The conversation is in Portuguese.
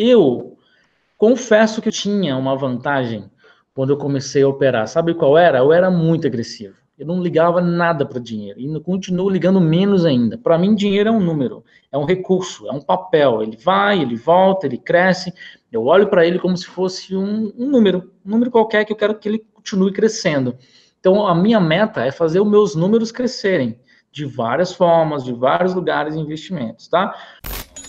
Eu confesso que tinha uma vantagem quando eu comecei a operar. Sabe qual era? Eu era muito agressivo. Eu não ligava nada para dinheiro e continuo ligando menos ainda. Para mim, dinheiro é um número, é um recurso, é um papel. Ele vai, ele volta, ele cresce. Eu olho para ele como se fosse um, um, número, um número qualquer que eu quero que ele continue crescendo. Então, a minha meta é fazer os meus números crescerem de várias formas, de vários lugares e investimentos, tá?